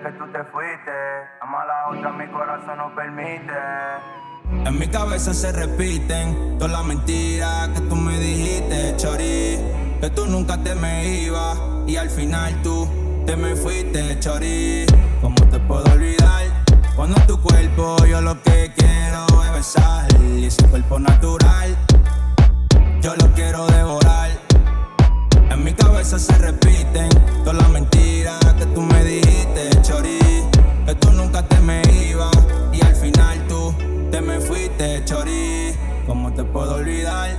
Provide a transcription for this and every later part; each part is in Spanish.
que tú te fuiste. Ama la otra, mi corazón no permite. En mi cabeza se repiten todas las mentiras que tú me dijiste, chori. Que tú nunca te me ibas y al final tú te me fuiste, chori. ¿Cómo te puedo olvidar? Cuando tu cuerpo yo lo que quiero es besar y ese cuerpo natural yo lo quiero devorar. Cabeza se repiten todas las mentiras que tú me dijiste, chori. Que tú nunca te me ibas y al final tú te me fuiste, chori. ¿Cómo te puedo olvidar?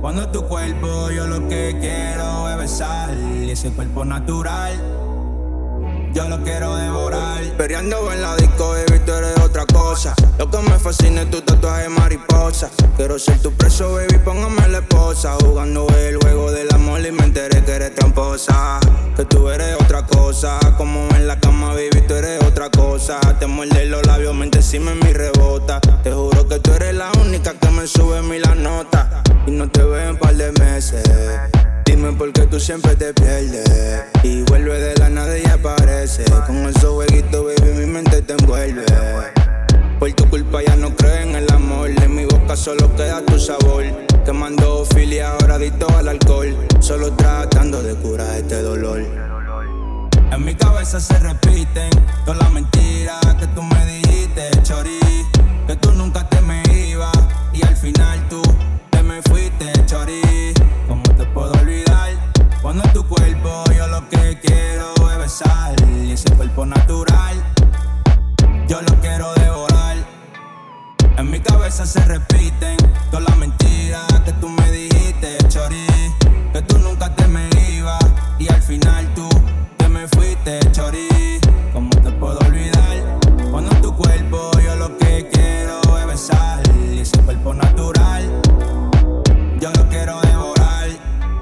Cuando tu cuerpo yo lo que quiero es besar y ese cuerpo natural yo lo quiero devorar. Periando en la disco, baby, tú eres otra cosa. Lo que me fascina es tu tatuaje mariposa. Quiero ser tu preso, baby, póngame la esposa. Jugando el juego del amor y me enteré que eres tramposa. Que tú eres otra cosa. Como en la cama, baby, tú eres otra cosa. Te muerde los labios, mente encima en mi rebota. Te juro que tú eres la única que me sube mi la nota. Y no te veo en par de meses. Dime por qué tú siempre te Ya no creo en el amor. En mi boca solo queda tu sabor. Quemando filia, ahora adicto al alcohol. Solo tratando de curar este dolor. En mi cabeza se repiten todas las mentiras que tú me dijiste, chori. Se repiten todas las mentiras que tú me dijiste, chori. Que tú nunca te me ibas y al final tú te me fuiste, chori. ¿Cómo te puedo olvidar? Cuando tu cuerpo yo lo que quiero es besar y ese cuerpo natural yo lo quiero devorar.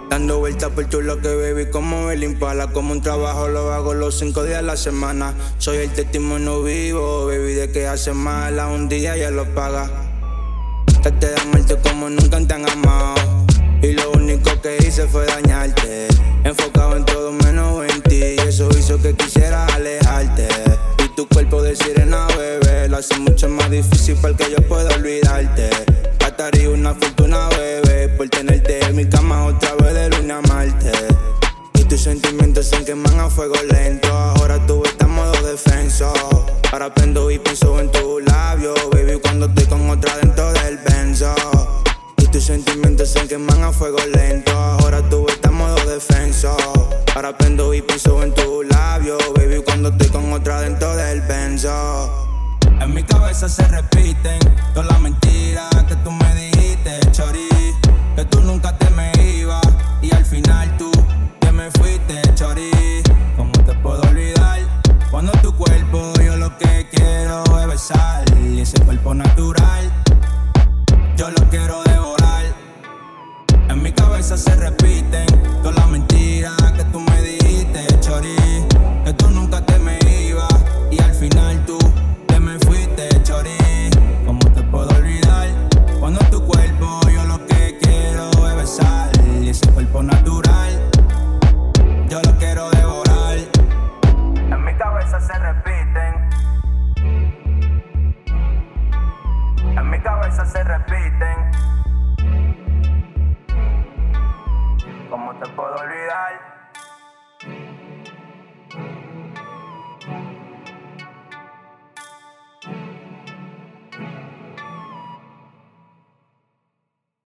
Dando vueltas por tu lo que baby, como me impala Como un trabajo lo hago los cinco días a la semana. Soy el testimonio vivo, baby, de que hace mal a un día ya lo paga. Que te da muerte como nunca te han amado. Y lo único que hice fue dañarte. Enfocado en todo menos en ti. Y eso hizo que quisiera alejarte. Y tu cuerpo de sirena, bebé, lo hace mucho más difícil para que yo pueda olvidarte. Gastaría una fortuna, bebé, por tenerte en mi cama otra vez de luna a Marte. Y tus sentimientos se queman a fuego lento. Ahora tú estás modo defenso. Ahora prendo y pienso en tu labio, Ahora prendo y pienso en tu labio, baby, cuando estoy con otra dentro del benzo. En mi cabeza se repiten